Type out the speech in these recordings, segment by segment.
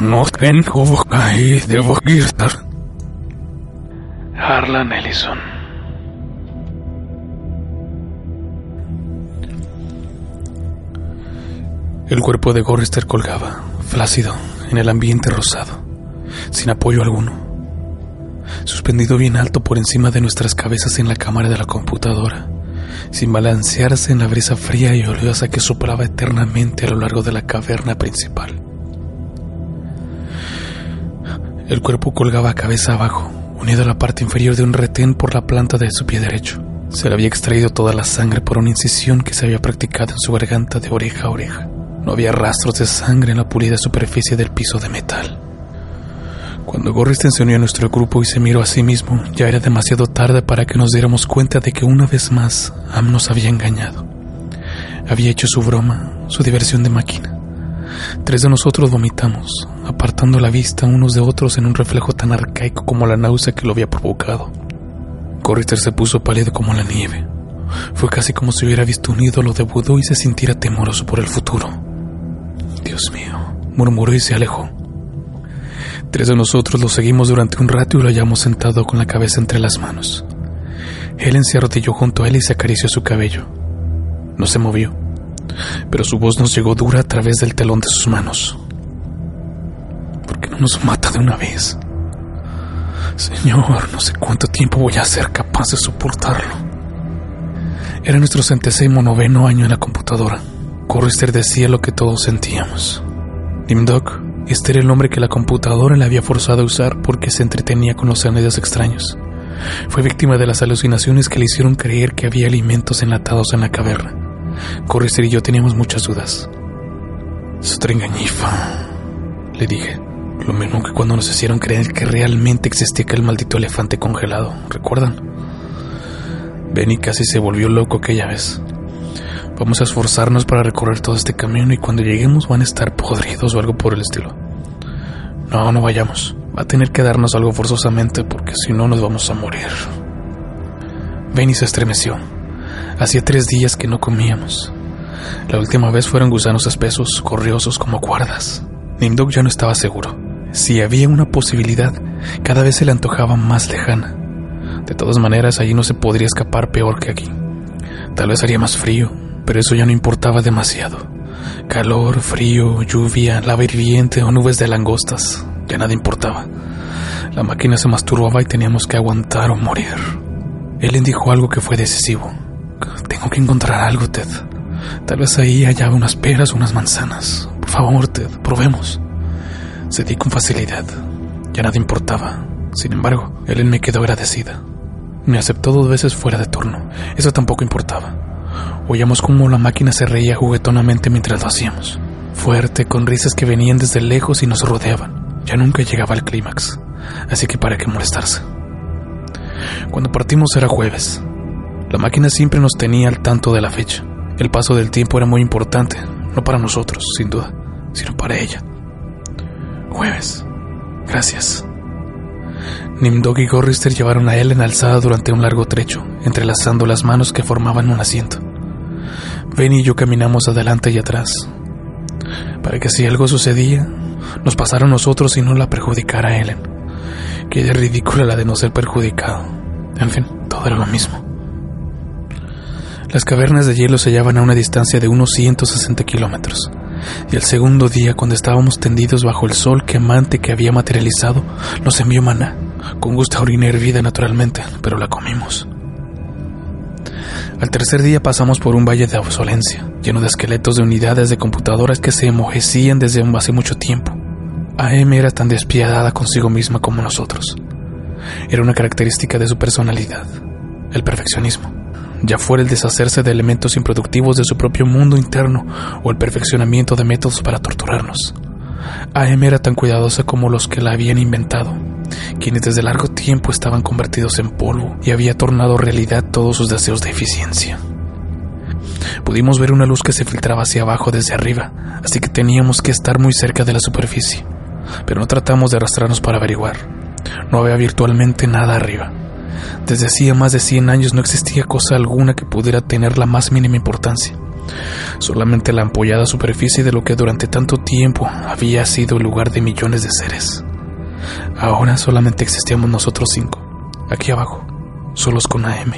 No tengo ahí, debo estar. Harlan Ellison. El cuerpo de Gorrister colgaba, flácido, en el ambiente rosado, sin apoyo alguno, suspendido bien alto por encima de nuestras cabezas en la cámara de la computadora, sin balancearse en la brisa fría y oleosa que soplaba eternamente a lo largo de la caverna principal. El cuerpo colgaba cabeza abajo, unido a la parte inferior de un retén por la planta de su pie derecho. Se le había extraído toda la sangre por una incisión que se había practicado en su garganta de oreja a oreja. No había rastros de sangre en la pulida superficie del piso de metal. Cuando Gorris se unió a nuestro grupo y se miró a sí mismo, ya era demasiado tarde para que nos diéramos cuenta de que una vez más Am nos había engañado. Había hecho su broma, su diversión de máquina. Tres de nosotros vomitamos, apartando la vista unos de otros en un reflejo tan arcaico como la náusea que lo había provocado. Corrister se puso pálido como la nieve. Fue casi como si hubiera visto un ídolo de vudú y se sintiera temoroso por el futuro. Dios mío, murmuró y se alejó. Tres de nosotros lo seguimos durante un rato y lo hallamos sentado con la cabeza entre las manos. Helen se arrodilló junto a él y se acarició su cabello. No se movió pero su voz nos llegó dura a través del telón de sus manos. ¿Por qué no nos mata de una vez? Señor, no sé cuánto tiempo voy a ser capaz de soportarlo. Era nuestro centésimo noveno año en la computadora. Corrister decía lo que todos sentíamos. Nimdok, este era el nombre que la computadora le había forzado a usar porque se entretenía con los sonidos extraños. Fue víctima de las alucinaciones que le hicieron creer que había alimentos enlatados en la caverna. Corrister y yo teníamos muchas dudas. Es otra engañifa, le dije. Lo mismo que cuando nos hicieron creer que realmente existía aquel maldito elefante congelado, ¿recuerdan? Benny casi se volvió loco aquella vez. Vamos a esforzarnos para recorrer todo este camino y cuando lleguemos van a estar podridos o algo por el estilo. No, no vayamos. Va a tener que darnos algo forzosamente porque si no nos vamos a morir. Benny se estremeció. Hacía tres días que no comíamos. La última vez fueron gusanos espesos, corriosos como cuerdas. Nimdok ya no estaba seguro. Si había una posibilidad, cada vez se le antojaba más lejana. De todas maneras, allí no se podría escapar peor que aquí. Tal vez haría más frío, pero eso ya no importaba demasiado. Calor, frío, lluvia, lava hirviente o nubes de langostas, ya nada importaba. La máquina se masturbaba y teníamos que aguantar o morir. Ellen dijo algo que fue decisivo. Tengo que encontrar algo, Ted. Tal vez ahí haya unas peras o unas manzanas. Por favor, Ted, probemos. Cedí con facilidad. Ya nada importaba. Sin embargo, Ellen me quedó agradecida. Me aceptó dos veces fuera de turno. Eso tampoco importaba. Oíamos cómo la máquina se reía juguetonamente mientras lo hacíamos. Fuerte, con risas que venían desde lejos y nos rodeaban. Ya nunca llegaba al clímax. Así que para qué molestarse. Cuando partimos era jueves. La máquina siempre nos tenía al tanto de la fecha. El paso del tiempo era muy importante, no para nosotros, sin duda, sino para ella. Jueves. Gracias. Nimdog y Gorrister llevaron a Ellen alzada durante un largo trecho, entrelazando las manos que formaban un asiento. Benny y yo caminamos adelante y atrás, para que si algo sucedía, nos pasara a nosotros y no la perjudicara a Ellen. Que de ridícula la de no ser perjudicado. En fin, todo era lo mismo. Las cavernas de hielo se hallaban a una distancia de unos 160 kilómetros, y el segundo día, cuando estábamos tendidos bajo el sol quemante que había materializado, nos envió maná, con gusto a orina hervida naturalmente, pero la comimos. Al tercer día pasamos por un valle de obsolencia, lleno de esqueletos de unidades de computadoras que se enmojecían desde hace mucho tiempo. AM era tan despiadada consigo misma como nosotros. Era una característica de su personalidad, el perfeccionismo. Ya fuera el deshacerse de elementos improductivos de su propio mundo interno o el perfeccionamiento de métodos para torturarnos. AM era tan cuidadosa como los que la habían inventado, quienes desde largo tiempo estaban convertidos en polvo y había tornado realidad todos sus deseos de eficiencia. Pudimos ver una luz que se filtraba hacia abajo desde arriba, así que teníamos que estar muy cerca de la superficie, pero no tratamos de arrastrarnos para averiguar. No había virtualmente nada arriba. Desde hacía más de 100 años no existía cosa alguna que pudiera tener la más mínima importancia. Solamente la ampollada superficie de lo que durante tanto tiempo había sido el lugar de millones de seres. Ahora solamente existíamos nosotros cinco, aquí abajo, solos con AM.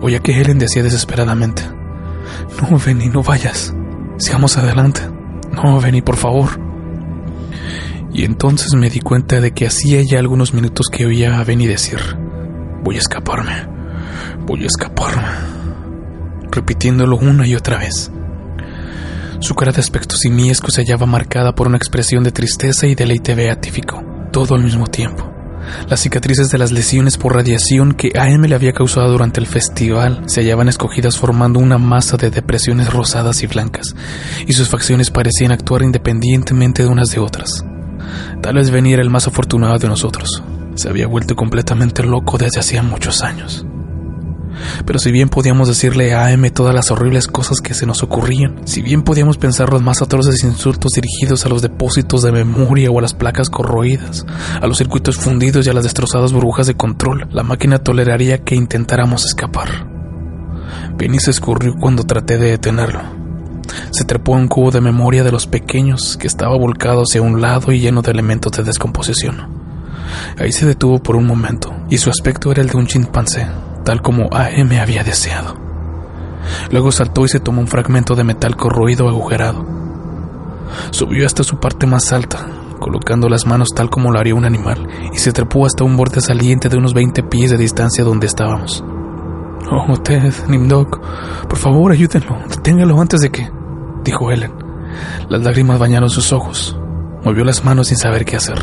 Oía que Helen decía desesperadamente, No, Benny, no vayas. Sigamos adelante. No, Benny, por favor. Y entonces me di cuenta de que hacía ya algunos minutos que oía a Benny decir, Voy a escaparme, voy a escaparme, repitiéndolo una y otra vez. Su cara de aspecto simiesco se hallaba marcada por una expresión de tristeza y deleite beatífico, todo al mismo tiempo. Las cicatrices de las lesiones por radiación que AM le había causado durante el festival se hallaban escogidas formando una masa de depresiones rosadas y blancas, y sus facciones parecían actuar independientemente de unas de otras. Tal vez era el más afortunado de nosotros. Se había vuelto completamente loco desde hacía muchos años. Pero si bien podíamos decirle a AM todas las horribles cosas que se nos ocurrían, si bien podíamos pensar los más atroces insultos dirigidos a los depósitos de memoria o a las placas corroídas, a los circuitos fundidos y a las destrozadas burbujas de control, la máquina toleraría que intentáramos escapar. Benny se escurrió cuando traté de detenerlo. Se trepó a un cubo de memoria de los pequeños que estaba volcado hacia un lado y lleno de elementos de descomposición. Ahí se detuvo por un momento, y su aspecto era el de un chimpancé, tal como AM había deseado. Luego saltó y se tomó un fragmento de metal corroído agujerado. Subió hasta su parte más alta, colocando las manos tal como lo haría un animal, y se trepó hasta un borde saliente de unos 20 pies de distancia donde estábamos. Oh, Ted, Nimdok, por favor ayúdenlo, deténgalo antes de que... dijo Helen. Las lágrimas bañaron sus ojos. Movió las manos sin saber qué hacer.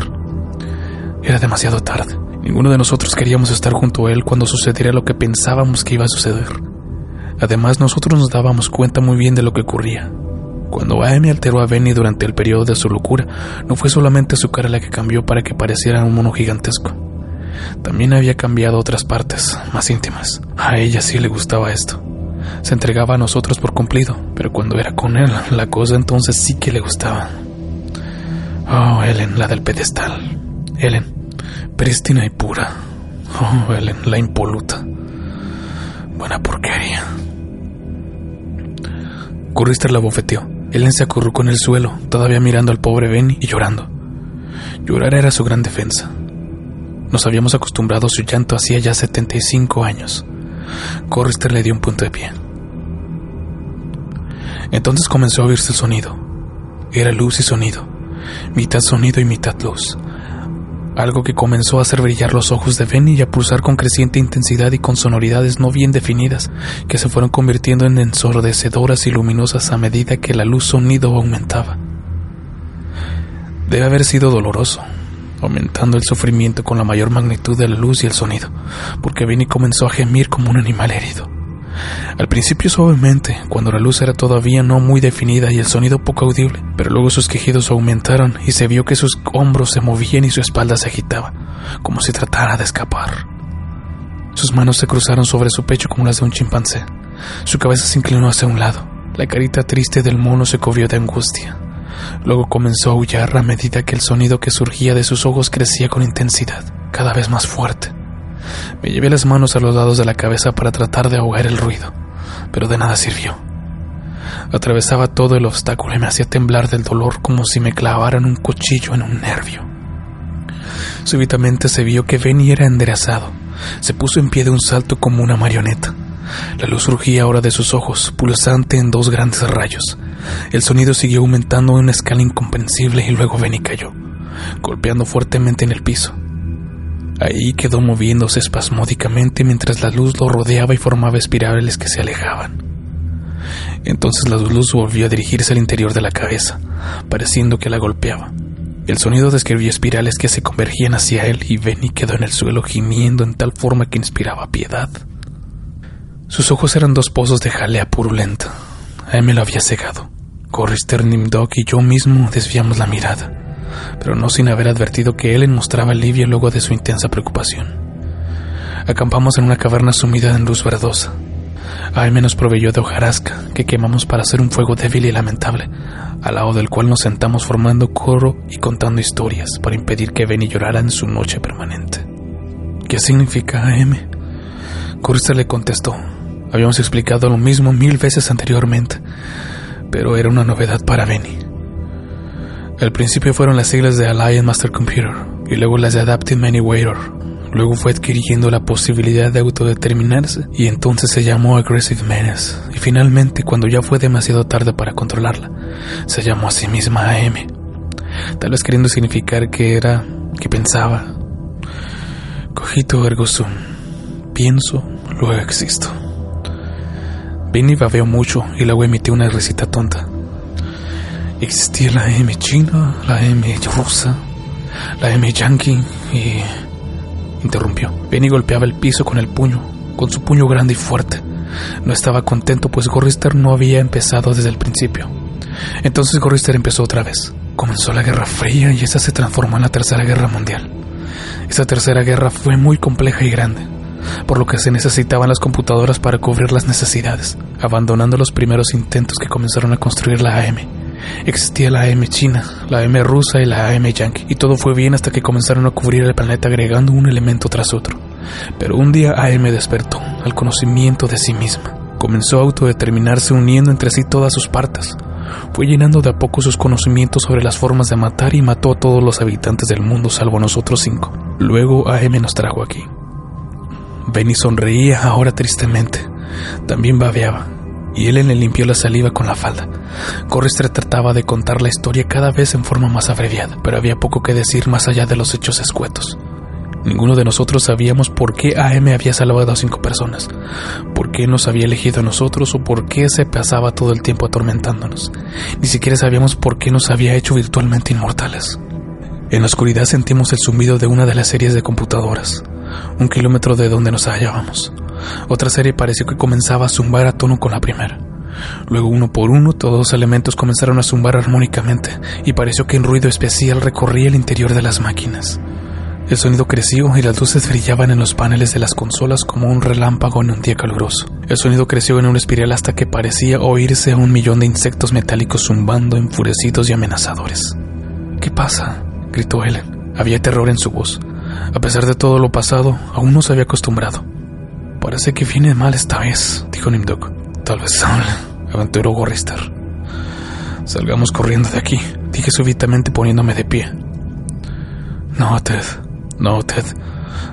Era demasiado tarde. Ninguno de nosotros queríamos estar junto a él cuando sucediera lo que pensábamos que iba a suceder. Además, nosotros nos dábamos cuenta muy bien de lo que ocurría. Cuando Amy alteró a Benny durante el periodo de su locura, no fue solamente su cara la que cambió para que pareciera un mono gigantesco. También había cambiado otras partes, más íntimas. A ella sí le gustaba esto. Se entregaba a nosotros por cumplido, pero cuando era con él, la cosa entonces sí que le gustaba. Oh, Ellen, la del pedestal. Ellen, prístina y pura. Oh, Ellen, la impoluta. Buena porquería. Currister la bofeteó. Ellen se acurrucó en el suelo, todavía mirando al pobre Benny y llorando. Llorar era su gran defensa. Nos habíamos acostumbrado a su llanto hacía ya 75 años. Corrister le dio un punto de pie. Entonces comenzó a oírse el sonido. Era luz y sonido, mitad sonido y mitad luz, algo que comenzó a hacer brillar los ojos de Benny y a pulsar con creciente intensidad y con sonoridades no bien definidas, que se fueron convirtiendo en ensordecedoras y luminosas a medida que la luz sonido aumentaba. Debe haber sido doloroso, aumentando el sufrimiento con la mayor magnitud de la luz y el sonido, porque Benny comenzó a gemir como un animal herido. Al principio suavemente, cuando la luz era todavía no muy definida y el sonido poco audible, pero luego sus quejidos aumentaron y se vio que sus hombros se movían y su espalda se agitaba, como si tratara de escapar. Sus manos se cruzaron sobre su pecho como las de un chimpancé. Su cabeza se inclinó hacia un lado. La carita triste del mono se cubrió de angustia. Luego comenzó a aullar a medida que el sonido que surgía de sus ojos crecía con intensidad, cada vez más fuerte. Me llevé las manos a los lados de la cabeza para tratar de ahogar el ruido, pero de nada sirvió. Atravesaba todo el obstáculo y me hacía temblar del dolor como si me clavaran un cuchillo en un nervio. Súbitamente se vio que Benny era enderezado. Se puso en pie de un salto como una marioneta. La luz surgía ahora de sus ojos, pulsante en dos grandes rayos. El sonido siguió aumentando en una escala incomprensible y luego Benny cayó, golpeando fuertemente en el piso. Ahí quedó moviéndose espasmódicamente mientras la luz lo rodeaba y formaba espirales que se alejaban. Entonces la luz volvió a dirigirse al interior de la cabeza, pareciendo que la golpeaba. El sonido describió espirales que se convergían hacia él y Benny quedó en el suelo gimiendo en tal forma que inspiraba piedad. Sus ojos eran dos pozos de jalea purulenta. A él me lo había cegado. Corrister, Nimdok y yo mismo desviamos la mirada, pero no sin haber advertido que él mostraba alivio luego de su intensa preocupación. Acampamos en una caverna sumida en luz verdosa. Aime nos proveyó de hojarasca que quemamos para hacer un fuego débil y lamentable, al lado del cual nos sentamos formando coro y contando historias para impedir que Benny llorara en su noche permanente. ¿Qué significa AM? Corrister le contestó. Habíamos explicado lo mismo mil veces anteriormente, pero era una novedad para Benny. Al principio fueron las siglas de Alliance Master Computer y luego las de Adaptive Waiter. Luego fue adquiriendo la posibilidad de autodeterminarse y entonces se llamó Aggressive Menace. Y finalmente, cuando ya fue demasiado tarde para controlarla, se llamó a sí misma AM. Tal vez queriendo significar que era, que pensaba. Cogito ergo sum. Pienso, luego existo. Vine babeó mucho y luego emitió una risita tonta. Existía la M china, la M rusa, la M yankee y... interrumpió. Benny golpeaba el piso con el puño, con su puño grande y fuerte. No estaba contento pues Gorrister no había empezado desde el principio. Entonces Gorrister empezó otra vez. Comenzó la Guerra Fría y esa se transformó en la Tercera Guerra Mundial. Esa tercera guerra fue muy compleja y grande por lo que se necesitaban las computadoras para cubrir las necesidades, abandonando los primeros intentos que comenzaron a construir la AM. Existía la AM china, la AM rusa y la AM yankee, y todo fue bien hasta que comenzaron a cubrir el planeta agregando un elemento tras otro. Pero un día AM despertó al conocimiento de sí misma. Comenzó a autodeterminarse uniendo entre sí todas sus partes. Fue llenando de a poco sus conocimientos sobre las formas de matar y mató a todos los habitantes del mundo salvo nosotros cinco. Luego AM nos trajo aquí. Benny sonreía ahora tristemente. También babeaba, y él le limpió la saliva con la falda. Corristre trataba de contar la historia cada vez en forma más abreviada, pero había poco que decir más allá de los hechos escuetos. Ninguno de nosotros sabíamos por qué AM había salvado a cinco personas, por qué nos había elegido a nosotros o por qué se pasaba todo el tiempo atormentándonos. Ni siquiera sabíamos por qué nos había hecho virtualmente inmortales. En la oscuridad sentimos el zumbido de una de las series de computadoras un kilómetro de donde nos hallábamos. Otra serie pareció que comenzaba a zumbar a tono con la primera. Luego uno por uno todos los elementos comenzaron a zumbar armónicamente y pareció que un ruido especial recorría el interior de las máquinas. El sonido creció y las luces brillaban en los paneles de las consolas como un relámpago en un día caluroso. El sonido creció en una espiral hasta que parecía oírse a un millón de insectos metálicos zumbando enfurecidos y amenazadores. ¿Qué pasa? gritó Helen. Había terror en su voz. A pesar de todo lo pasado, aún no se había acostumbrado. Parece que viene mal esta vez, dijo Nimdok. Tal vez sal, aventuró Gorrister. Salgamos corriendo de aquí, dije súbitamente poniéndome de pie. No, Ted, no, Ted.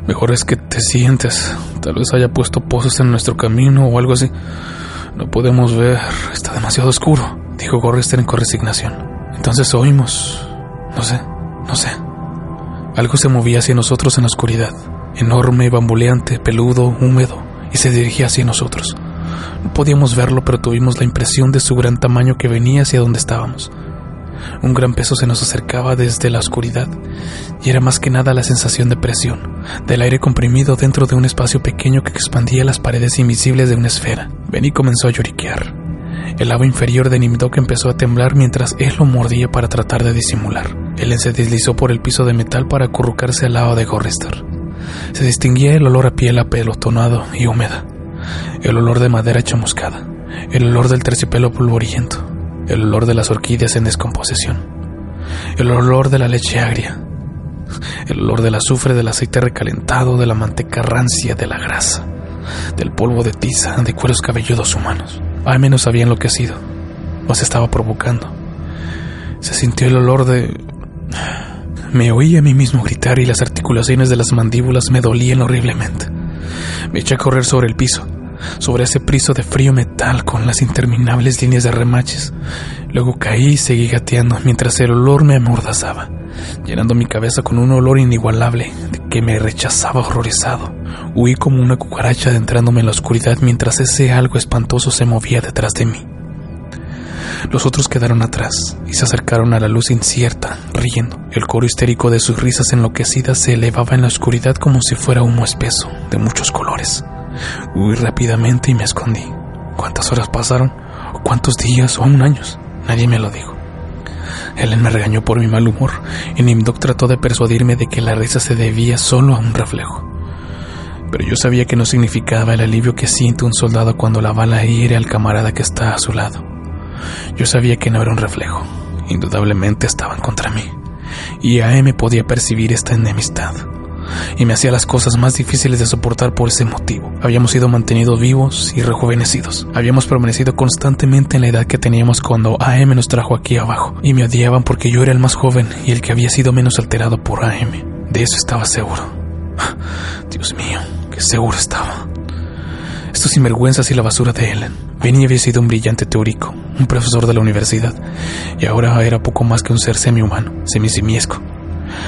Mejor es que te sientes. Tal vez haya puesto pozos en nuestro camino o algo así. No podemos ver, está demasiado oscuro, dijo Gorrister con resignación. Entonces oímos. No sé, no sé. Algo se movía hacia nosotros en la oscuridad, enorme, bamboleante, peludo, húmedo, y se dirigía hacia nosotros. No podíamos verlo, pero tuvimos la impresión de su gran tamaño que venía hacia donde estábamos. Un gran peso se nos acercaba desde la oscuridad, y era más que nada la sensación de presión, del aire comprimido dentro de un espacio pequeño que expandía las paredes invisibles de una esfera. Benny comenzó a lloriquear. El lado inferior de Nimdok empezó a temblar mientras él lo mordía para tratar de disimular. Él se deslizó por el piso de metal para acurrucarse al lado de Gorrister. Se distinguía el olor a piel apelotonado y húmeda, el olor de madera chamuscada, el olor del terciopelo polvoriento, el olor de las orquídeas en descomposición, el olor de la leche agria, el olor del azufre, del aceite recalentado, de la manteca rancia, de la grasa, del polvo de tiza, de cueros cabelludos humanos. Al menos había enloquecido. O se estaba provocando. Se sintió el olor de... Me oí a mí mismo gritar y las articulaciones de las mandíbulas me dolían horriblemente. Me eché a correr sobre el piso, sobre ese piso de frío metal con las interminables líneas de remaches. Luego caí y seguí gateando mientras el olor me amordazaba, llenando mi cabeza con un olor inigualable que me rechazaba horrorizado. Huí como una cucaracha adentrándome en la oscuridad mientras ese algo espantoso se movía detrás de mí. Los otros quedaron atrás y se acercaron a la luz incierta, riendo. El coro histérico de sus risas enloquecidas se elevaba en la oscuridad como si fuera humo espeso, de muchos colores. Huí rápidamente y me escondí. ¿Cuántas horas pasaron? ¿O cuántos días o aún años? Nadie me lo dijo. Helen me regañó por mi mal humor y Nimdok trató de persuadirme de que la risa se debía solo a un reflejo. Pero yo sabía que no significaba el alivio que siente un soldado cuando la bala hiere al camarada que está a su lado. Yo sabía que no era un reflejo, indudablemente estaban contra mí, y AM podía percibir esta enemistad y me hacía las cosas más difíciles de soportar por ese motivo. Habíamos sido mantenidos vivos y rejuvenecidos. Habíamos permanecido constantemente en la edad que teníamos cuando AM nos trajo aquí abajo, y me odiaban porque yo era el más joven y el que había sido menos alterado por AM. De eso estaba seguro. Dios mío, qué seguro estaba. Estos sinvergüenzas y la basura de Ellen. Benny había sido un brillante teórico, un profesor de la universidad, y ahora era poco más que un ser semi-humano, semisimiesco.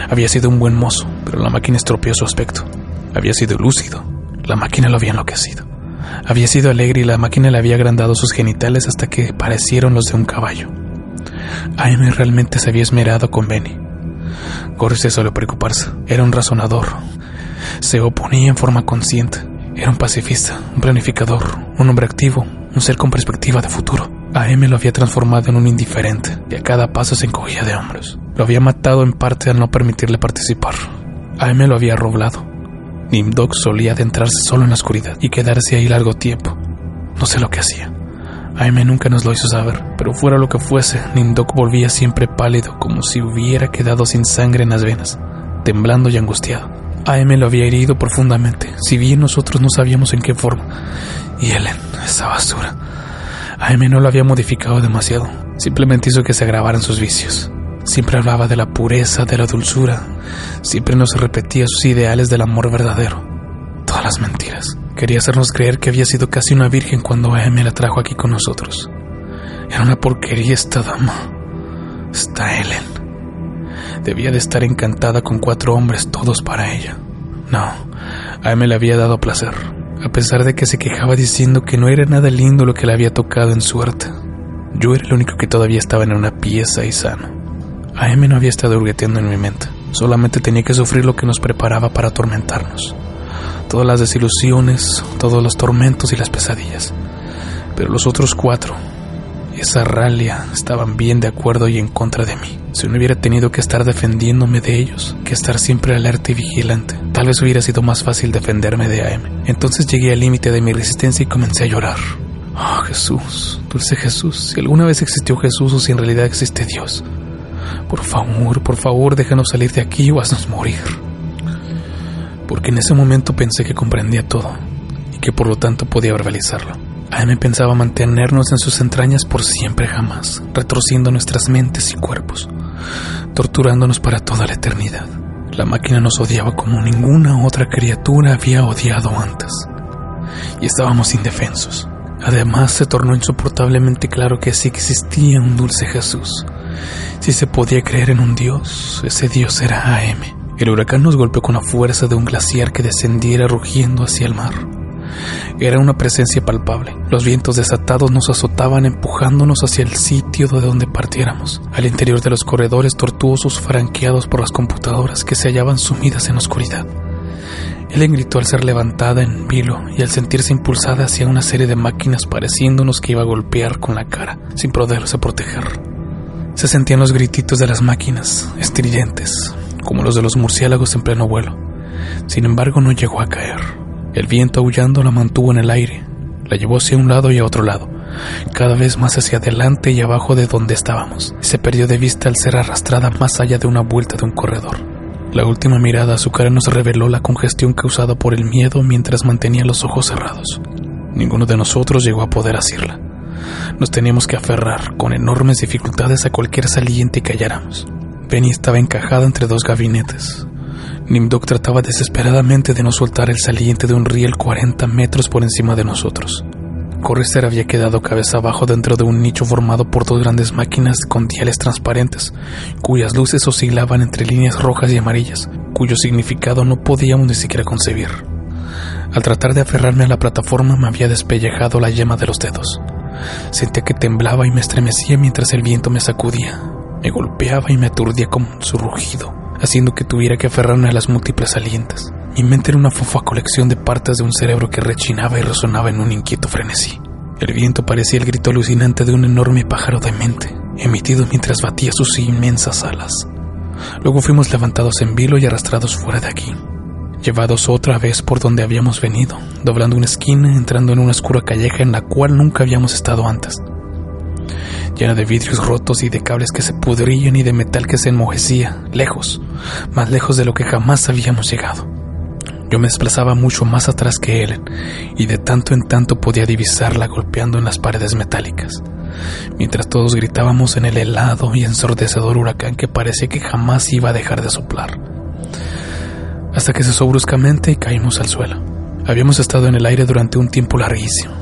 Había sido un buen mozo, pero la máquina estropeó su aspecto. Había sido lúcido, la máquina lo había enloquecido. Había sido alegre y la máquina le había agrandado sus genitales hasta que parecieron los de un caballo. AM realmente se había esmerado con Benny. Corey se solía preocuparse. Era un razonador. Se oponía en forma consciente. Era un pacifista, un planificador, un hombre activo, un ser con perspectiva de futuro. AM lo había transformado en un indiferente y a cada paso se encogía de hombros. Lo había matado en parte al no permitirle participar. AM lo había roblado. Nimdok solía adentrarse solo en la oscuridad y quedarse ahí largo tiempo. No sé lo que hacía. AM nunca nos lo hizo saber, pero fuera lo que fuese, Nimdok volvía siempre pálido, como si hubiera quedado sin sangre en las venas, temblando y angustiado. AM lo había herido profundamente, si bien nosotros no sabíamos en qué forma. Y Ellen, esa basura. AM no lo había modificado demasiado, simplemente hizo que se agravaran sus vicios. Siempre hablaba de la pureza, de la dulzura, siempre nos repetía sus ideales del amor verdadero. Todas las mentiras. Quería hacernos creer que había sido casi una virgen cuando AM la trajo aquí con nosotros. Era una porquería esta dama. Esta Ellen. Debía de estar encantada con cuatro hombres, todos para ella. No, AM le había dado placer, a pesar de que se quejaba diciendo que no era nada lindo lo que le había tocado en suerte. Yo era el único que todavía estaba en una pieza y sano. AM no había estado hurgueteando en mi mente, solamente tenía que sufrir lo que nos preparaba para atormentarnos. Todas las desilusiones, todos los tormentos y las pesadillas. Pero los otros cuatro, esa ralia, estaban bien de acuerdo y en contra de mí. Si no hubiera tenido que estar defendiéndome de ellos, que estar siempre alerta y vigilante, tal vez hubiera sido más fácil defenderme de AM. Entonces llegué al límite de mi resistencia y comencé a llorar. Oh, Jesús, dulce Jesús, si alguna vez existió Jesús o si en realidad existe Dios. Por favor, por favor, déjanos salir de aquí o haznos morir. Porque en ese momento pensé que comprendía todo y que por lo tanto podía verbalizarlo. AM pensaba mantenernos en sus entrañas por siempre jamás, retorciendo nuestras mentes y cuerpos, torturándonos para toda la eternidad. La máquina nos odiaba como ninguna otra criatura había odiado antes. Y estábamos indefensos. Además, se tornó insoportablemente claro que sí existía un dulce Jesús. Si se podía creer en un Dios, ese Dios era AM. El huracán nos golpeó con la fuerza de un glaciar que descendiera rugiendo hacia el mar. Era una presencia palpable. Los vientos desatados nos azotaban empujándonos hacia el sitio de donde partiéramos, al interior de los corredores tortuosos franqueados por las computadoras que se hallaban sumidas en oscuridad. Ellen gritó al ser levantada en vilo y al sentirse impulsada hacia una serie de máquinas pareciéndonos que iba a golpear con la cara, sin poderse proteger. Se sentían los grititos de las máquinas, estridentes, como los de los murciélagos en pleno vuelo. Sin embargo, no llegó a caer. El viento aullando la mantuvo en el aire, la llevó hacia un lado y a otro lado, cada vez más hacia adelante y abajo de donde estábamos. Se perdió de vista al ser arrastrada más allá de una vuelta de un corredor. La última mirada a su cara nos reveló la congestión causada por el miedo mientras mantenía los ojos cerrados. Ninguno de nosotros llegó a poder asirla. Nos teníamos que aferrar con enormes dificultades a cualquier saliente que halláramos. Benny estaba encajada entre dos gabinetes, Nimdok trataba desesperadamente de no soltar el saliente de un riel 40 metros por encima de nosotros. Correster había quedado cabeza abajo dentro de un nicho formado por dos grandes máquinas con diales transparentes, cuyas luces oscilaban entre líneas rojas y amarillas, cuyo significado no podíamos ni siquiera concebir. Al tratar de aferrarme a la plataforma me había despellejado la yema de los dedos. Sentía que temblaba y me estremecía mientras el viento me sacudía, me golpeaba y me aturdía con su rugido haciendo que tuviera que aferrarme a las múltiples salientes. Mi mente era una fofa colección de partes de un cerebro que rechinaba y resonaba en un inquieto frenesí. El viento parecía el grito alucinante de un enorme pájaro de mente, emitido mientras batía sus inmensas alas. Luego fuimos levantados en vilo y arrastrados fuera de aquí, llevados otra vez por donde habíamos venido, doblando una esquina, entrando en una oscura calleja en la cual nunca habíamos estado antes, llena de vidrios rotos y de cables que se pudrían y de metal que se enmojecía, lejos, más lejos de lo que jamás habíamos llegado. Yo me desplazaba mucho más atrás que él, y de tanto en tanto podía divisarla golpeando en las paredes metálicas, mientras todos gritábamos en el helado y ensordecedor huracán que parecía que jamás iba a dejar de soplar. Hasta que cesó bruscamente y caímos al suelo. Habíamos estado en el aire durante un tiempo larguísimo.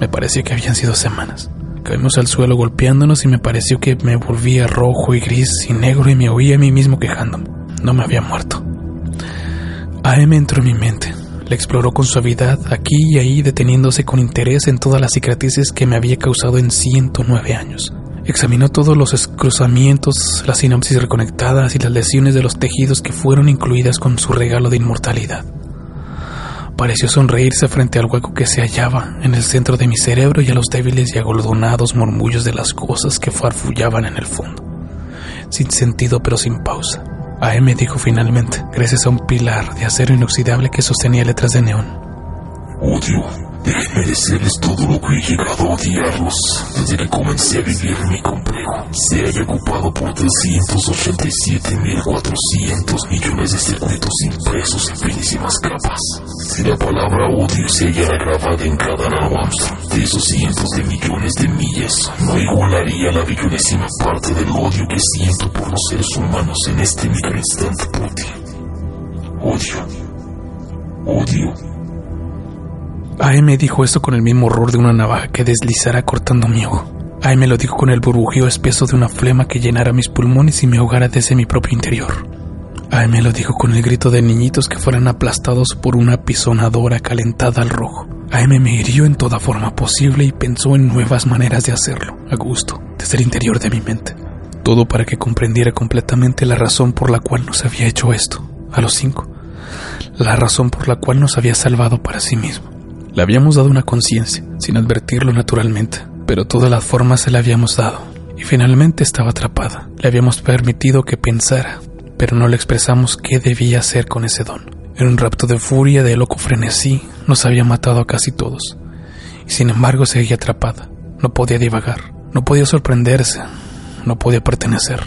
Me parecía que habían sido semanas. Caímos al suelo golpeándonos y me pareció que me volvía rojo y gris y negro y me oía a mí mismo quejándome. No me había muerto. AM entró en mi mente. La exploró con suavidad, aquí y ahí, deteniéndose con interés en todas las cicatrices que me había causado en 109 años. Examinó todos los cruzamientos, las sinapsis reconectadas y las lesiones de los tejidos que fueron incluidas con su regalo de inmortalidad. Pareció sonreírse frente al hueco que se hallaba en el centro de mi cerebro y a los débiles y agoldonados murmullos de las cosas que farfullaban en el fondo, sin sentido pero sin pausa. AM dijo finalmente, gracias a un pilar de acero inoxidable que sostenía letras de neón. Odio. Déjenme decirles todo lo que he llegado a odiarlos desde que comencé a vivir mi complejo. Se haya ocupado por 387.400 millones de circuitos impresos en finísimas capas. Si la palabra odio se hallara grabada en cada nano de esos cientos de millones de millas, no igualaría la billonésima parte del odio que siento por los seres humanos en este micro instante por. Odio. Odio. AM dijo esto con el mismo horror de una navaja que deslizara cortando mi ojo. AM lo dijo con el burbujeo espeso de una flema que llenara mis pulmones y me ahogara desde mi propio interior. AM lo dijo con el grito de niñitos que fueran aplastados por una pisonadora calentada al rojo. AM me hirió en toda forma posible y pensó en nuevas maneras de hacerlo, a gusto, desde el interior de mi mente. Todo para que comprendiera completamente la razón por la cual nos había hecho esto, a los cinco. La razón por la cual nos había salvado para sí mismo. Le habíamos dado una conciencia, sin advertirlo naturalmente, pero todas las formas se le habíamos dado. Y finalmente estaba atrapada. Le habíamos permitido que pensara, pero no le expresamos qué debía hacer con ese don. En un rapto de furia, de loco frenesí, nos había matado a casi todos. Y sin embargo seguía atrapada. No podía divagar, no podía sorprenderse, no podía pertenecer.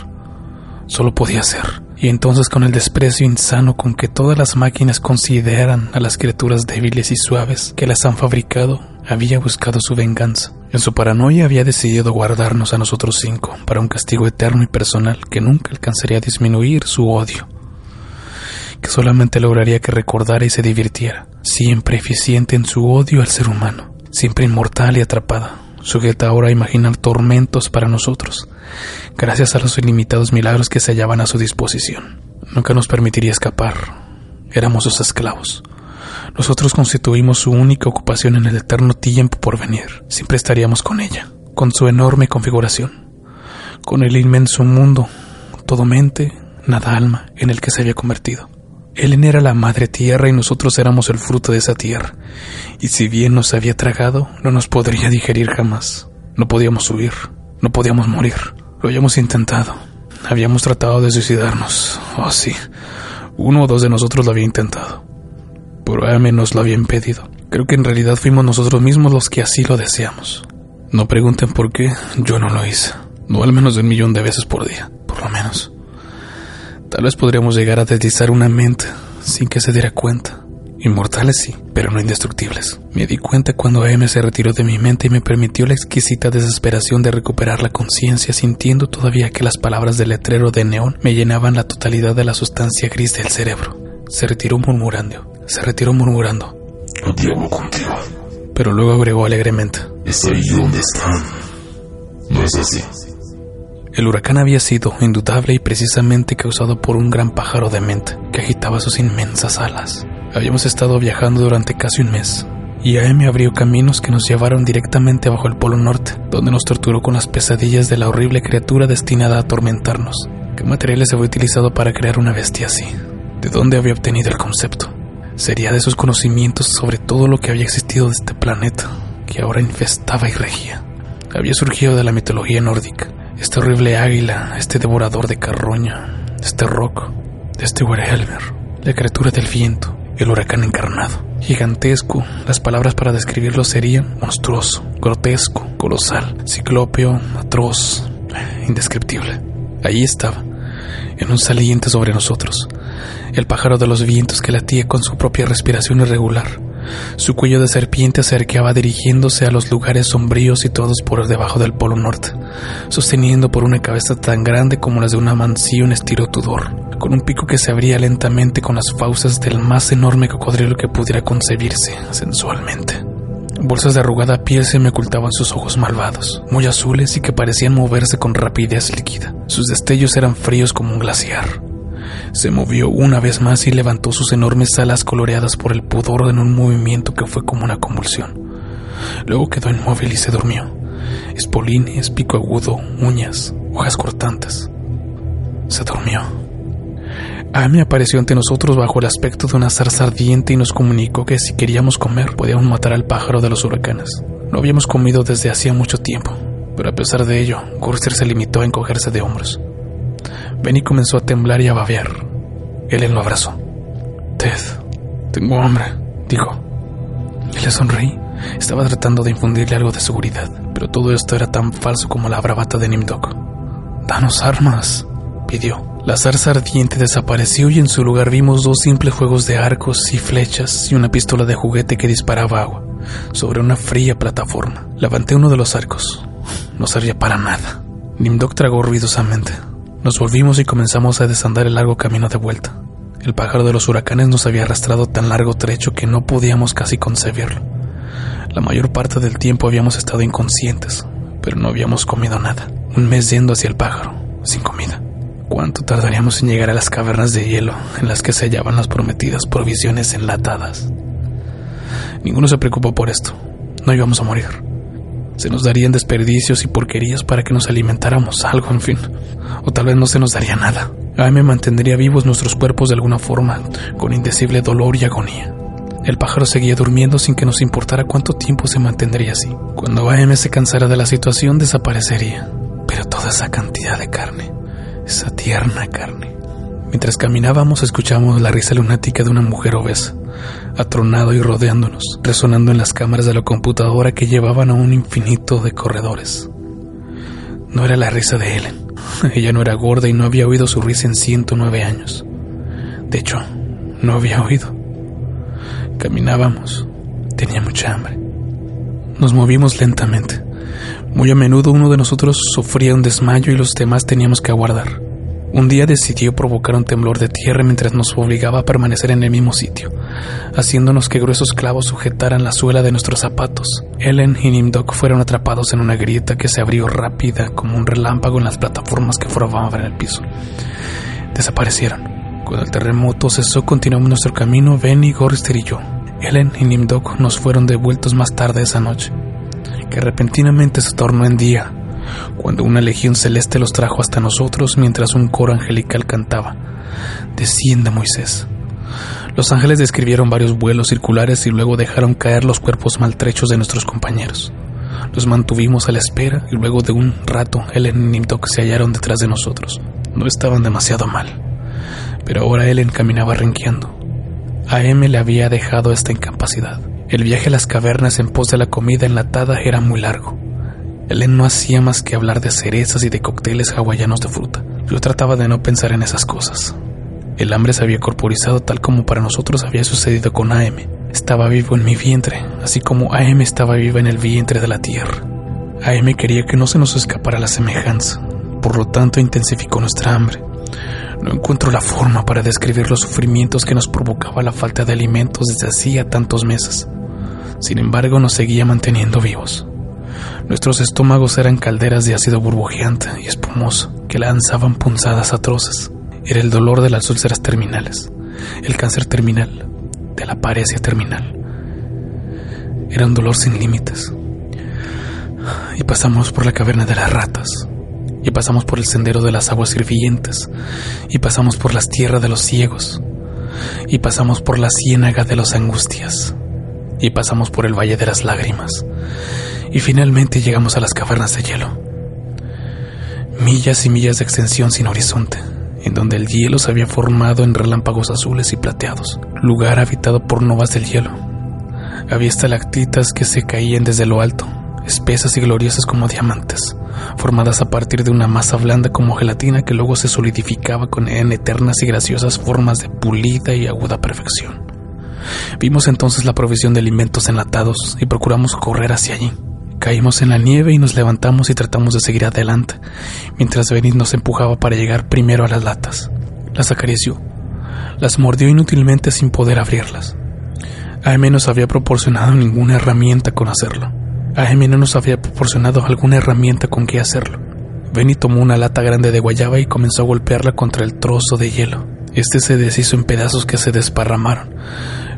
Solo podía ser. Y entonces con el desprecio insano con que todas las máquinas consideran a las criaturas débiles y suaves que las han fabricado, había buscado su venganza. En su paranoia había decidido guardarnos a nosotros cinco para un castigo eterno y personal que nunca alcanzaría a disminuir su odio, que solamente lograría que recordara y se divirtiera, siempre eficiente en su odio al ser humano, siempre inmortal y atrapada, sujeta ahora a imaginar tormentos para nosotros, gracias a los ilimitados milagros que se hallaban a su disposición. Nunca nos permitiría escapar. Éramos sus esclavos. Nosotros constituimos su única ocupación en el eterno tiempo por venir. Siempre estaríamos con ella, con su enorme configuración, con el inmenso mundo, todo mente, nada alma, en el que se había convertido. Él era la madre tierra y nosotros éramos el fruto de esa tierra. Y si bien nos había tragado, no nos podría digerir jamás. No podíamos huir, no podíamos morir. Lo habíamos intentado. Habíamos tratado de suicidarnos. Oh, sí. Uno o dos de nosotros lo había intentado. Pero AM nos lo había impedido. Creo que en realidad fuimos nosotros mismos los que así lo deseamos. No pregunten por qué, yo no lo hice. No al menos de un millón de veces por día, por lo menos. Tal vez podríamos llegar a deslizar una mente sin que se diera cuenta. Inmortales sí, pero no indestructibles. Me di cuenta cuando AM se retiró de mi mente y me permitió la exquisita desesperación de recuperar la conciencia sintiendo todavía que las palabras del letrero de neón me llenaban la totalidad de la sustancia gris del cerebro. Se retiró murmurando, se retiró murmurando. No diablo contigo. Pero luego agregó alegremente. Es ahí donde están. No es así. El huracán había sido indudable y precisamente causado por un gran pájaro de mente que agitaba sus inmensas alas. Habíamos estado viajando durante casi un mes, y AM abrió caminos que nos llevaron directamente bajo el Polo Norte, donde nos torturó con las pesadillas de la horrible criatura destinada a atormentarnos. ¿Qué materiales había utilizado para crear una bestia así? ¿De dónde había obtenido el concepto? Sería de sus conocimientos sobre todo lo que había existido de este planeta, que ahora infestaba y regía. Había surgido de la mitología nórdica, este horrible águila, este devorador de carroña, este rock, este Werhelmer, la criatura del viento, el huracán encarnado. Gigantesco, las palabras para describirlo serían monstruoso, grotesco, colosal, ciclópeo, atroz, indescriptible. Allí estaba, en un saliente sobre nosotros, el pájaro de los vientos que latía con su propia respiración irregular. Su cuello de serpiente se arqueaba dirigiéndose a los lugares sombríos y todos por debajo del polo norte, sosteniendo por una cabeza tan grande como las de una mansión estilo Tudor, con un pico que se abría lentamente con las fauces del más enorme cocodrilo que pudiera concebirse sensualmente. Bolsas de arrugada piel se me ocultaban sus ojos malvados, muy azules y que parecían moverse con rapidez líquida. Sus destellos eran fríos como un glaciar. Se movió una vez más y levantó sus enormes alas coloreadas por el pudor en un movimiento que fue como una convulsión. Luego quedó inmóvil y se durmió. Espolines, pico agudo, uñas, hojas cortantes. Se durmió. Amy apareció ante nosotros bajo el aspecto de una zarza ardiente y nos comunicó que si queríamos comer podíamos matar al pájaro de los huracanes. No habíamos comido desde hacía mucho tiempo, pero a pesar de ello, Gurster se limitó a encogerse de hombros. Benny comenzó a temblar y a babear. Ellen lo abrazó. Ted, tengo hambre, dijo. Le sonreí. Estaba tratando de infundirle algo de seguridad, pero todo esto era tan falso como la bravata de Nimdok. Danos armas, pidió. La zarza ardiente desapareció y en su lugar vimos dos simples juegos de arcos y flechas y una pistola de juguete que disparaba agua sobre una fría plataforma. Levanté uno de los arcos. No servía para nada. Nimdok tragó ruidosamente. Nos volvimos y comenzamos a desandar el largo camino de vuelta. El pájaro de los huracanes nos había arrastrado tan largo trecho que no podíamos casi concebirlo. La mayor parte del tiempo habíamos estado inconscientes, pero no habíamos comido nada. Un mes yendo hacia el pájaro, sin comida. ¿Cuánto tardaríamos en llegar a las cavernas de hielo en las que se hallaban las prometidas provisiones enlatadas? Ninguno se preocupó por esto. No íbamos a morir. Se nos darían desperdicios y porquerías para que nos alimentáramos, algo, en fin. O tal vez no se nos daría nada. AM mantendría vivos nuestros cuerpos de alguna forma, con indecible dolor y agonía. El pájaro seguía durmiendo sin que nos importara cuánto tiempo se mantendría así. Cuando AM se cansara de la situación, desaparecería. Pero toda esa cantidad de carne esa tierna carne. Mientras caminábamos escuchamos la risa lunática de una mujer obesa, atronado y rodeándonos, resonando en las cámaras de la computadora que llevaban a un infinito de corredores. No era la risa de Ellen. Ella no era gorda y no había oído su risa en 109 años. De hecho, no había oído. Caminábamos. Tenía mucha hambre. Nos movimos lentamente. Muy a menudo uno de nosotros sufría un desmayo y los demás teníamos que aguardar. Un día decidió provocar un temblor de tierra mientras nos obligaba a permanecer en el mismo sitio, haciéndonos que gruesos clavos sujetaran la suela de nuestros zapatos. Ellen y Nimdok fueron atrapados en una grieta que se abrió rápida como un relámpago en las plataformas que formaban el piso. Desaparecieron. Cuando el terremoto cesó, continuamos nuestro camino, Benny, Gorster y yo. Ellen y Nimdok nos fueron devueltos más tarde esa noche que repentinamente se tornó en día, cuando una legión celeste los trajo hasta nosotros mientras un coro angelical cantaba, Descienda Moisés. Los ángeles describieron varios vuelos circulares y luego dejaron caer los cuerpos maltrechos de nuestros compañeros. Los mantuvimos a la espera y luego de un rato Ellen y Nimtok se hallaron detrás de nosotros. No estaban demasiado mal, pero ahora Ellen caminaba renqueando. A M le había dejado esta incapacidad. El viaje a las cavernas en pos de la comida enlatada era muy largo. Ellen no hacía más que hablar de cerezas y de cócteles hawaianos de fruta. Yo trataba de no pensar en esas cosas. El hambre se había corporizado tal como para nosotros había sucedido con AM. Estaba vivo en mi vientre, así como AM estaba viva en el vientre de la tierra. AM quería que no se nos escapara la semejanza, por lo tanto intensificó nuestra hambre. No encuentro la forma para describir los sufrimientos que nos provocaba la falta de alimentos desde hacía tantos meses. Sin embargo, nos seguía manteniendo vivos. Nuestros estómagos eran calderas de ácido burbujeante y espumoso que lanzaban punzadas atroces. Era el dolor de las úlceras terminales, el cáncer terminal, de la paresia terminal. Era un dolor sin límites. Y pasamos por la caverna de las ratas. y pasamos por el sendero de las aguas hirvientes, y pasamos por las tierras de los ciegos, y pasamos por la ciénaga de las angustias, y pasamos por el valle de las lágrimas, y finalmente llegamos a las cavernas de hielo. Millas y millas de extensión sin horizonte, en donde el hielo se había formado en relámpagos azules y plateados, lugar habitado por novas del hielo. Había estalactitas que se caían desde lo alto, espesas y gloriosas como diamantes, formadas a partir de una masa blanda como gelatina que luego se solidificaba con en eternas y graciosas formas de pulida y aguda perfección. Vimos entonces la provisión de alimentos enlatados y procuramos correr hacia allí. Caímos en la nieve y nos levantamos y tratamos de seguir adelante, mientras Benny nos empujaba para llegar primero a las latas. Las acarició, las mordió inútilmente sin poder abrirlas. AM nos había proporcionado ninguna herramienta con hacerlo. AM no nos había proporcionado alguna herramienta con qué hacerlo. Benny tomó una lata grande de guayaba y comenzó a golpearla contra el trozo de hielo. Este se deshizo en pedazos que se desparramaron,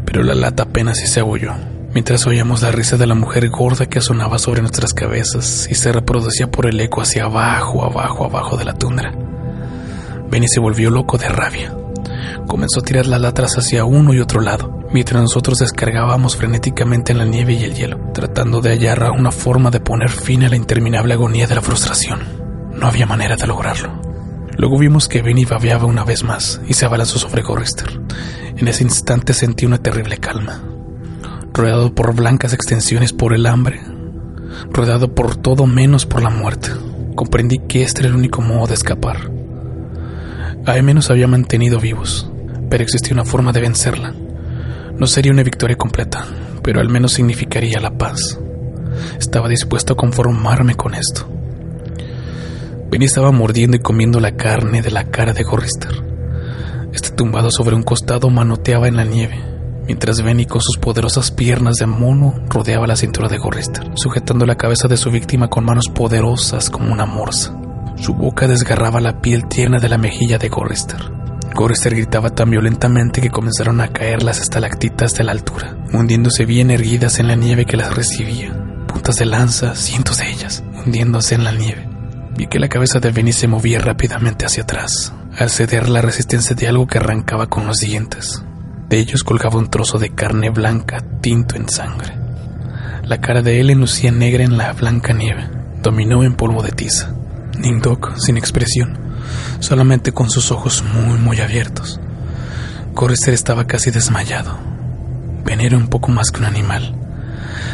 pero la lata apenas se abolló, mientras oíamos la risa de la mujer gorda que sonaba sobre nuestras cabezas y se reproducía por el eco hacia abajo, abajo, abajo de la tundra. Benny se volvió loco de rabia. Comenzó a tirar las latas hacia uno y otro lado, mientras nosotros descargábamos frenéticamente en la nieve y el hielo, tratando de hallar una forma de poner fin a la interminable agonía de la frustración. No había manera de lograrlo. Luego vimos que Benny babeaba una vez más y se abalanzó sobre Gorrister. En ese instante sentí una terrible calma. Rodeado por blancas extensiones por el hambre, rodeado por todo menos por la muerte, comprendí que este era el único modo de escapar. AM nos había mantenido vivos, pero existía una forma de vencerla. No sería una victoria completa, pero al menos significaría la paz. Estaba dispuesto a conformarme con esto. Benny estaba mordiendo y comiendo la carne de la cara de Gorrister. Este tumbado sobre un costado manoteaba en la nieve, mientras Benny con sus poderosas piernas de mono rodeaba la cintura de Gorrister, sujetando la cabeza de su víctima con manos poderosas como una morsa. Su boca desgarraba la piel tierna de la mejilla de Gorrister. Gorrister gritaba tan violentamente que comenzaron a caer las estalactitas de la altura, hundiéndose bien erguidas en la nieve que las recibía. Puntas de lanza, cientos de ellas, hundiéndose en la nieve. Vi que la cabeza de Benny se movía rápidamente hacia atrás, al ceder la resistencia de algo que arrancaba con los dientes. De ellos colgaba un trozo de carne blanca tinto en sangre. La cara de él enlucía negra en la blanca nieve. Dominó en polvo de tiza. Nindok, sin expresión, solamente con sus ojos muy, muy abiertos. Gorrister estaba casi desmayado. Ben era un poco más que un animal.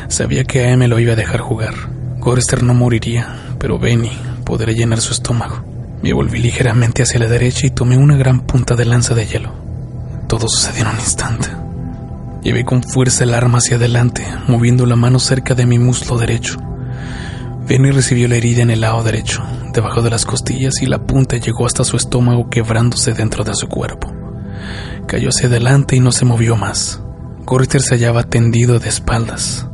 Sabía que AM lo iba a dejar jugar. Gorrister no moriría, pero Benny podría llenar su estómago. Me volví ligeramente hacia la derecha y tomé una gran punta de lanza de hielo. Todo sucedió en un instante. Llevé con fuerza el arma hacia adelante, moviendo la mano cerca de mi muslo derecho. Benny recibió la herida en el lado derecho, debajo de las costillas, y la punta llegó hasta su estómago quebrándose dentro de su cuerpo. Cayó hacia adelante y no se movió más. Gorrister se hallaba tendido de espaldas.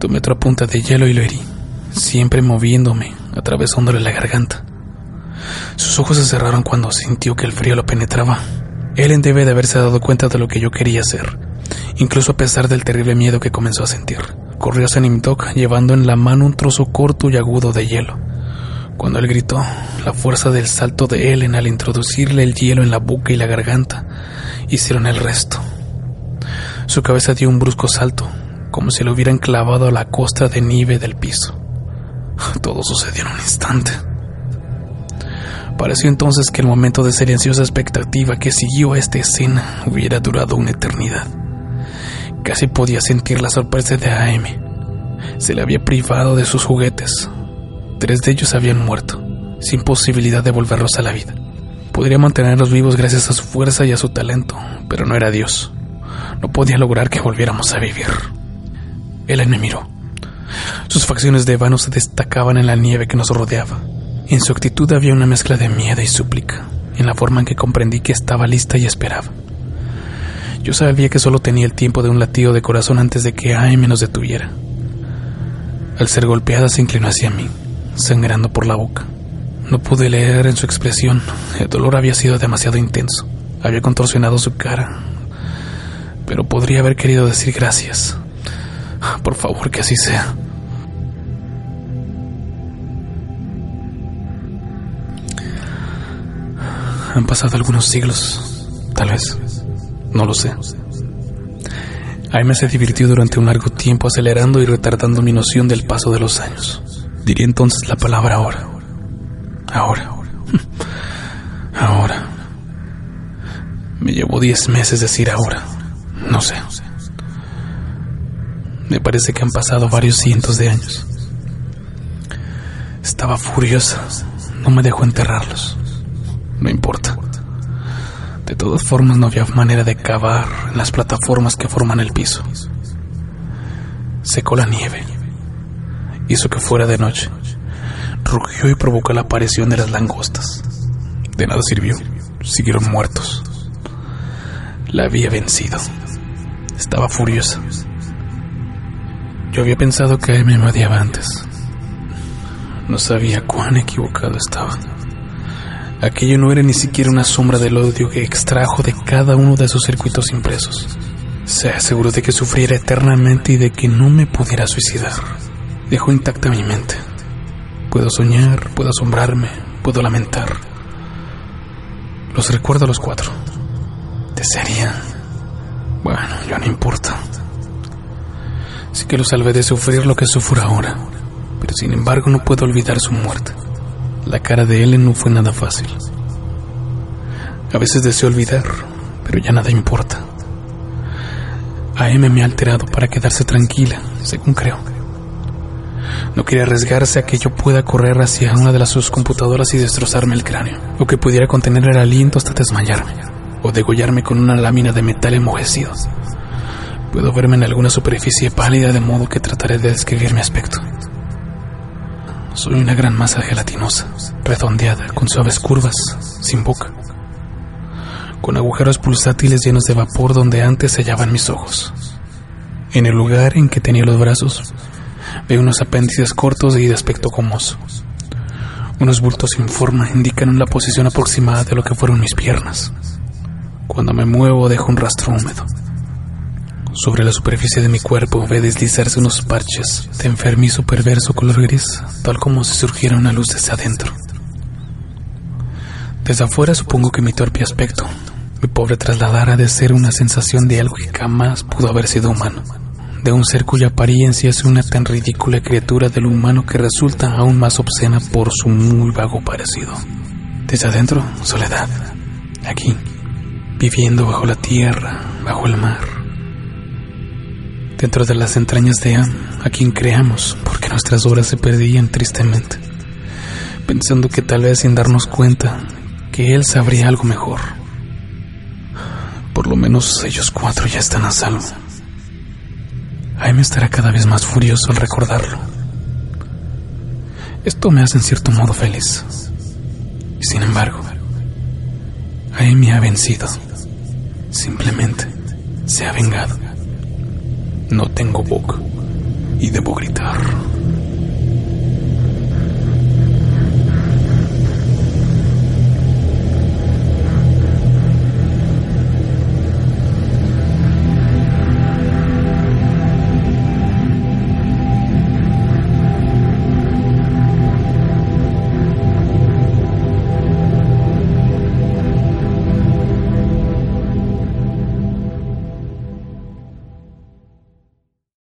Tomé otra punta de hielo y lo herí, siempre moviéndome, atravesándole la garganta. Sus ojos se cerraron cuando sintió que el frío lo penetraba. Ellen debe de haberse dado cuenta de lo que yo quería hacer, incluso a pesar del terrible miedo que comenzó a sentir. Corrió hacia Nimtok llevando en la mano un trozo corto y agudo de hielo. Cuando él gritó, la fuerza del salto de Ellen al introducirle el hielo en la boca y la garganta hicieron el resto. Su cabeza dio un brusco salto, como si lo hubieran clavado a la costa de nieve del piso. Todo sucedió en un instante. Pareció entonces que el momento de silenciosa expectativa que siguió a esta escena hubiera durado una eternidad. Casi podía sentir la sorpresa de AM. Se le había privado de sus juguetes. Tres de ellos habían muerto, sin posibilidad de volverlos a la vida. Podría mantenerlos vivos gracias a su fuerza y a su talento, pero no era Dios. No podía lograr que volviéramos a vivir. Él me miró. Sus facciones de vano se destacaban en la nieve que nos rodeaba. En su actitud había una mezcla de miedo y súplica, en la forma en que comprendí que estaba lista y esperaba. Yo sabía que solo tenía el tiempo de un latido de corazón antes de que AM nos detuviera. Al ser golpeada se inclinó hacia mí, sangrando por la boca. No pude leer en su expresión. El dolor había sido demasiado intenso. Había contorsionado su cara. Pero podría haber querido decir gracias. Por favor, que así sea. Han pasado algunos siglos, tal vez. No lo sé. Aime se divirtió durante un largo tiempo acelerando y retardando mi noción del paso de los años. Diría entonces la palabra ahora. Ahora. Ahora. Me llevó diez meses decir ahora. No sé. Me parece que han pasado varios cientos de años. Estaba furiosa. No me dejó enterrarlos. No importa. De todas formas no había manera de cavar en las plataformas que forman el piso. Secó la nieve. Hizo que fuera de noche. Rugió y provocó la aparición de las langostas. De nada sirvió. Siguieron muertos. La había vencido. Estaba furiosa. Yo había pensado que me odiaba antes. No sabía cuán equivocado estaba. Aquello no era ni siquiera una sombra del odio que extrajo de cada uno de sus circuitos impresos. Se aseguró de que sufriera eternamente y de que no me pudiera suicidar. Dejó intacta mi mente. Puedo soñar, puedo asombrarme, puedo lamentar. Los recuerdo a los cuatro. Desearía. Bueno, ya no importa. Sí que lo salvé de sufrir lo que sufro ahora, pero sin embargo no puedo olvidar su muerte. La cara de Ellen no fue nada fácil. A veces deseo olvidar, pero ya nada importa. AM me ha alterado para quedarse tranquila, según creo. No quería arriesgarse a que yo pueda correr hacia una de las sus computadoras y destrozarme el cráneo, o que pudiera contener el aliento hasta desmayarme, o degollarme con una lámina de metal enmojecido. Puedo verme en alguna superficie pálida de modo que trataré de describir mi aspecto. Soy una gran masa gelatinosa, redondeada, con suaves curvas, sin boca, con agujeros pulsátiles llenos de vapor donde antes se hallaban mis ojos. En el lugar en que tenía los brazos, veo unos apéndices cortos y de aspecto gomoso. Unos bultos sin forma indican la posición aproximada de lo que fueron mis piernas. Cuando me muevo dejo un rastro húmedo. Sobre la superficie de mi cuerpo ve deslizarse unos parches de enfermizo perverso color gris, tal como si surgiera una luz desde adentro. Desde afuera supongo que mi torpe aspecto, mi pobre trasladara de ser una sensación de algo que jamás pudo haber sido humano, de un ser cuya apariencia es una tan ridícula criatura de lo humano que resulta aún más obscena por su muy vago parecido. Desde adentro, soledad, aquí, viviendo bajo la tierra, bajo el mar dentro de las entrañas de a quien creamos, porque nuestras obras se perdían tristemente, pensando que tal vez sin darnos cuenta que él sabría algo mejor. Por lo menos ellos cuatro ya están a salvo. me estará cada vez más furioso al recordarlo. Esto me hace en cierto modo feliz. Y sin embargo, me ha vencido. Simplemente se ha vengado. No tengo boca y debo gritar.